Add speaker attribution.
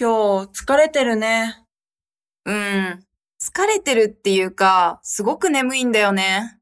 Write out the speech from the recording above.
Speaker 1: 今日疲れてるね。
Speaker 2: うん。疲れてるっていうか、すごく眠いんだよね。